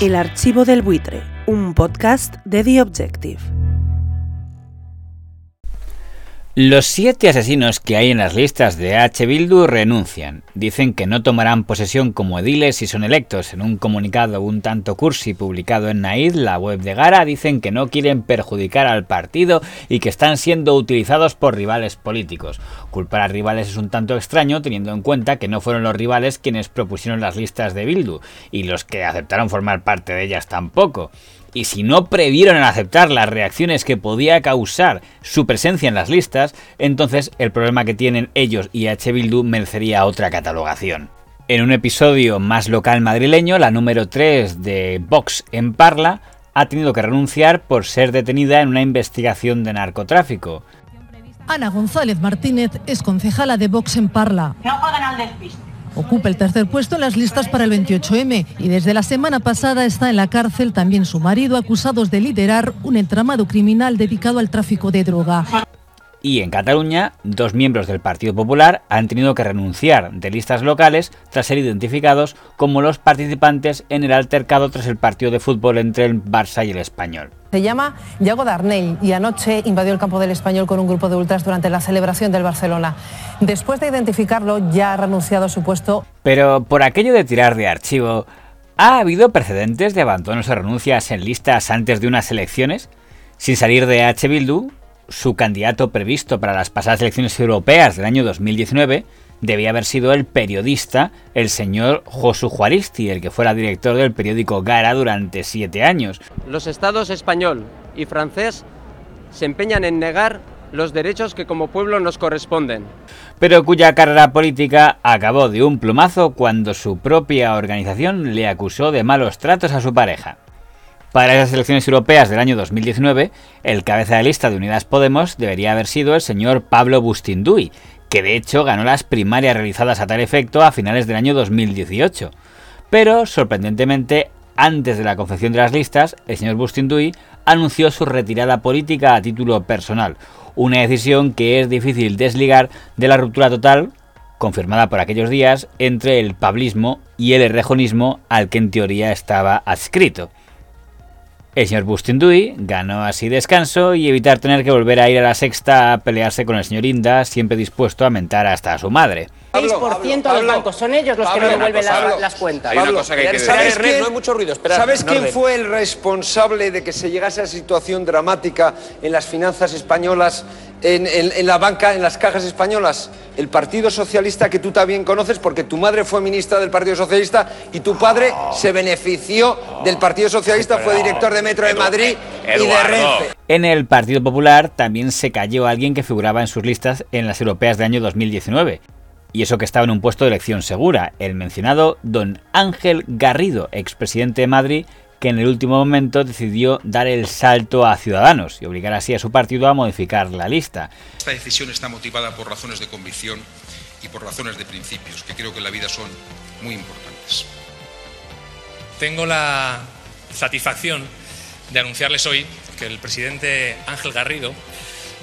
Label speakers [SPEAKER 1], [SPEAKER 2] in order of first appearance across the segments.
[SPEAKER 1] El archivo del buitre, un podcast de The Objective.
[SPEAKER 2] Los siete asesinos que hay en las listas de H. Bildu renuncian. Dicen que no tomarán posesión como ediles si son electos. En un comunicado un tanto cursi publicado en Naid, la web de Gara, dicen que no quieren perjudicar al partido y que están siendo utilizados por rivales políticos. Culpar a rivales es un tanto extraño teniendo en cuenta que no fueron los rivales quienes propusieron las listas de Bildu y los que aceptaron formar parte de ellas tampoco y si no previeron aceptar las reacciones que podía causar su presencia en las listas, entonces el problema que tienen ellos y H. Bildu merecería otra catalogación. En un episodio más local madrileño, la número 3 de Vox en Parla ha tenido que renunciar por ser detenida en una investigación de narcotráfico.
[SPEAKER 3] Ana González Martínez es concejala de Vox en Parla. No al despiste. Ocupa el tercer puesto en las listas para el 28M y desde la semana pasada está en la cárcel también su marido acusados de liderar un entramado criminal dedicado al tráfico de droga.
[SPEAKER 2] Y en Cataluña, dos miembros del Partido Popular han tenido que renunciar de listas locales tras ser identificados como los participantes en el altercado tras el partido de fútbol entre el Barça y el Español.
[SPEAKER 4] Se llama Yago Darnell y anoche invadió el campo del Español con un grupo de ultras durante la celebración del Barcelona. Después de identificarlo, ya ha renunciado a su puesto.
[SPEAKER 2] Pero por aquello de tirar de archivo, ¿ha habido precedentes de abandonos o renuncias en listas antes de unas elecciones? Sin salir de H. Bildu, su candidato previsto para las pasadas elecciones europeas del año 2019 debía haber sido el periodista, el señor Josu Juaristi, el que fuera director del periódico Gara durante siete años.
[SPEAKER 5] Los estados español y francés se empeñan en negar los derechos que como pueblo nos corresponden.
[SPEAKER 2] Pero cuya carrera política acabó de un plumazo cuando su propia organización le acusó de malos tratos a su pareja. Para esas elecciones europeas del año 2019, el cabeza de lista de Unidas Podemos debería haber sido el señor Pablo Bustinduy, que de hecho ganó las primarias realizadas a tal efecto a finales del año 2018. Pero, sorprendentemente, antes de la confección de las listas, el señor Bustinduy anunció su retirada política a título personal, una decisión que es difícil desligar de la ruptura total, confirmada por aquellos días, entre el pablismo y el errejonismo al que en teoría estaba adscrito. El señor Bustinduy ganó así descanso y evitar tener que volver a ir a la sexta a pelearse con el señor Inda, siempre dispuesto a mentar hasta a su madre.
[SPEAKER 6] 6% de los bancos, son ellos los que no devuelven las, cuentas.
[SPEAKER 7] ¿Sabes quién, no hay mucho ruido, ¿Sabes quién fue el responsable de que se llegase a esa situación dramática en las finanzas españolas, en, la banca, en las cajas españolas? El Partido Socialista que tú también conoces porque tu madre fue ministra del Partido Socialista y tu padre se benefició del Partido Socialista, fue director de Metro de Madrid y de Renfe.
[SPEAKER 2] En el Partido Popular también se cayó alguien que figuraba en sus listas en las europeas del año 2019 y eso que estaba en un puesto de elección segura, el mencionado don Ángel Garrido, expresidente de Madrid, que en el último momento decidió dar el salto a Ciudadanos y obligar así a su partido a modificar la lista.
[SPEAKER 8] Esta decisión está motivada por razones de convicción y por razones de principios, que creo que en la vida son muy importantes.
[SPEAKER 9] Tengo la satisfacción de anunciarles hoy que el presidente Ángel Garrido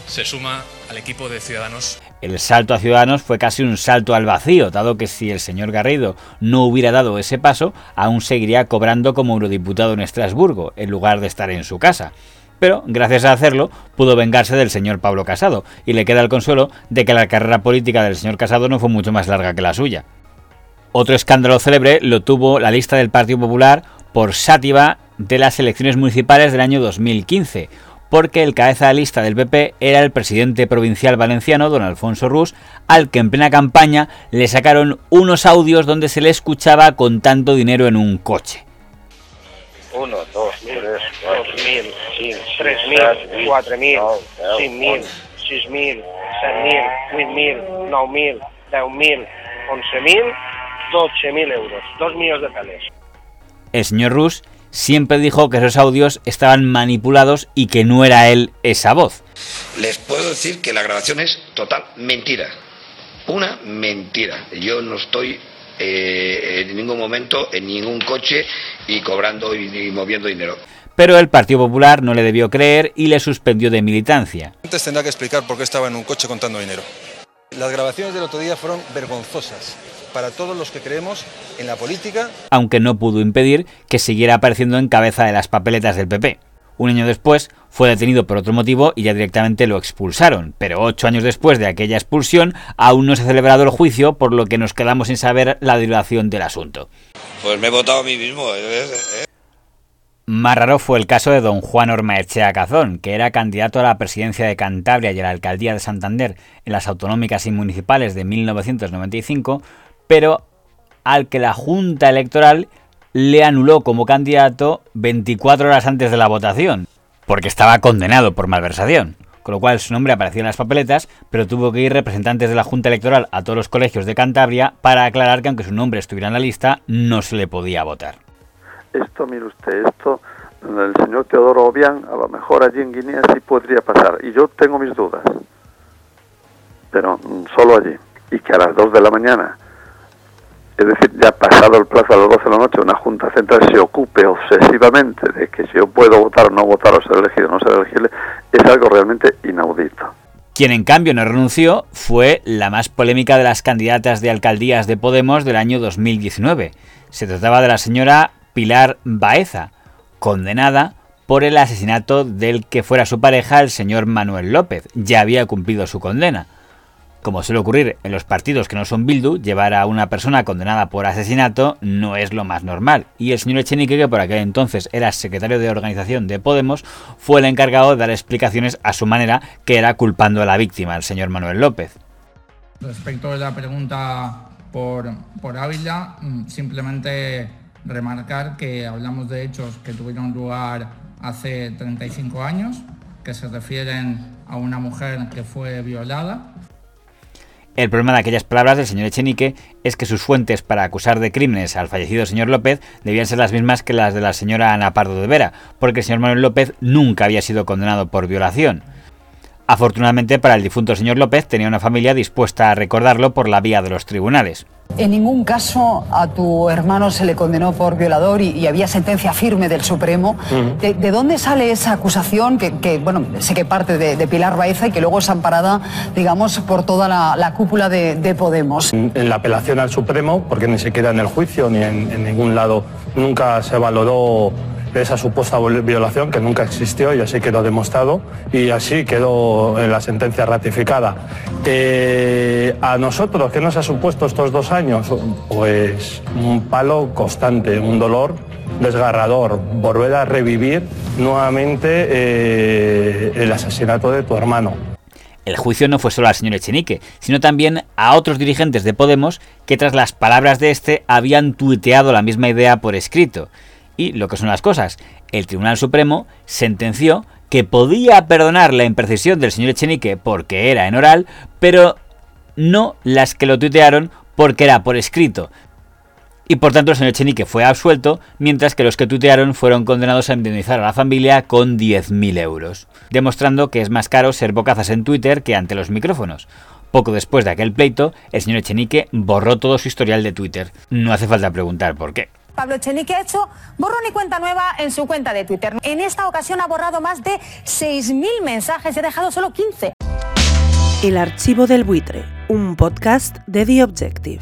[SPEAKER 9] se suma al equipo de Ciudadanos
[SPEAKER 2] el salto a Ciudadanos fue casi un salto al vacío, dado que si el señor Garrido no hubiera dado ese paso, aún seguiría cobrando como eurodiputado en Estrasburgo, en lugar de estar en su casa. Pero, gracias a hacerlo, pudo vengarse del señor Pablo Casado, y le queda el consuelo de que la carrera política del señor Casado no fue mucho más larga que la suya. Otro escándalo célebre lo tuvo la lista del Partido Popular por sátiva de las elecciones municipales del año 2015, porque el cabeza de lista del PP era el presidente provincial valenciano, don Alfonso Rus, al que en plena campaña le sacaron unos audios donde se le escuchaba con tanto dinero en un coche.
[SPEAKER 10] Uno, dos, tres, dos mil, tres mil, cuatro mil, cinco mil, seis mil, seis mil, nueve mil, nueve mil, diez mil, once mil, doce mil euros, dos millones de tales.
[SPEAKER 2] El señor Rus siempre dijo que esos audios estaban manipulados y que no era él esa voz.
[SPEAKER 11] Les puedo decir que la grabación es total, mentira. Una mentira. Yo no estoy eh, en ningún momento en ningún coche y cobrando y, moviendo dinero.
[SPEAKER 2] Pero el Partido Popular no le debió creer y le suspendió de militancia.
[SPEAKER 12] Antes tendrá que explicar por qué estaba en un coche contando dinero. Las grabaciones del otro día fueron vergonzosas para todos los que creemos en la política.
[SPEAKER 2] Aunque no pudo impedir que siguiera apareciendo en cabeza de las papeletas del PP. Un año después fue detenido por otro motivo y ya directamente lo expulsaron, pero ocho años después de aquella expulsión aún no se ha celebrado el juicio, por lo que nos quedamos sin saber la duración del asunto.
[SPEAKER 11] Pues me he votado a mí mismo. ¿eh?
[SPEAKER 2] Más raro fue el caso de don Juan Ormaechea Cazón, que era candidato a la presidencia de Cantabria y a la alcaldía de Santander en las autonómicas y municipales de 1995, pero al que la Junta Electoral le anuló como candidato 24 horas antes de la votación, porque estaba condenado por malversación. Con lo cual su nombre apareció en las papeletas, pero tuvo que ir representantes de la Junta Electoral a todos los colegios de Cantabria para aclarar que aunque su nombre estuviera en la lista, no se le podía votar.
[SPEAKER 13] Esto, mire usted, esto, el señor Teodoro Obiang, a lo mejor allí en Guinea sí podría pasar. Y yo tengo mis dudas, pero mm, solo allí. Y que a las 2 de la mañana es decir, ya pasado el plazo a las 12 de la noche, una Junta Central se ocupe obsesivamente de que si yo puedo votar o no votar o ser elegido o no ser elegible, es algo realmente inaudito.
[SPEAKER 2] Quien en cambio no renunció fue la más polémica de las candidatas de alcaldías de Podemos del año 2019. Se trataba de la señora Pilar Baeza, condenada por el asesinato del que fuera su pareja, el señor Manuel López. Ya había cumplido su condena. Como suele ocurrir en los partidos que no son Bildu, llevar a una persona condenada por asesinato no es lo más normal. Y el señor Echenique, que por aquel entonces era secretario de organización de Podemos, fue el encargado de dar explicaciones a su manera, que era culpando a la víctima, el señor Manuel López.
[SPEAKER 14] Respecto a la pregunta por, Ávila, mm, simplemente remarcar que hablamos de hechos que tuvieron lugar hace 35 años, que se refieren a una mujer que fue violada
[SPEAKER 2] el problema de aquellas palabras del señor Echenique es que sus fuentes para acusar de crímenes al fallecido señor López debían ser las mismas que las de la señora Ana Pardo de Vera, porque el señor Manuel López nunca había sido condenado por violación. Afortunadamente para el difunto señor López tenía una familia dispuesta a recordarlo por la vía de los tribunales.
[SPEAKER 15] En ningún caso a tu hermano se le condenó por violador y, había sentencia firme del Supremo. ¿De, dónde sale esa acusación que, bueno, sé que parte de, Pilar Baeza y que luego es amparada, digamos, por toda la, cúpula de, Podemos?
[SPEAKER 16] En, la apelación al Supremo, porque ni siquiera en el juicio ni en ningún lado nunca se valoró esa supuesta violación que nunca existió y así quedó demostrado y así quedó en la sentencia ratificada. a nosotros, ¿qué nos ha supuesto estos dos años? Pues un palo constante, un dolor desgarrador, volver a revivir nuevamente eh, el asesinato de tu hermano.
[SPEAKER 2] El juicio no fue solo al señor Echenique, sino también a otros dirigentes de Podemos que tras las palabras de este habían tuiteado la misma idea por escrito. Y lo que son las cosas, el Tribunal Supremo sentenció que podía perdonar la imprecisión del señor Echenique porque era en oral, pero no las que lo tuitearon porque era por escrito. Y por tanto el señor Echenique fue absuelto, mientras que los que tuitearon fueron condenados a indemnizar a la familia con 10.000 euros, demostrando que es más caro ser bocazas en Twitter que ante los micrófonos. Poco después de aquel pleito, el señor Echenique borró todo su historial de Twitter. No hace falta preguntar por qué.
[SPEAKER 17] Pablo Echenique ha hecho borrón y cuenta nueva en su cuenta de Twitter. En esta ocasión ha borrado más de 6.000 mensajes y ha dejado solo 15.
[SPEAKER 1] El archivo del buitre, un podcast de The Objective.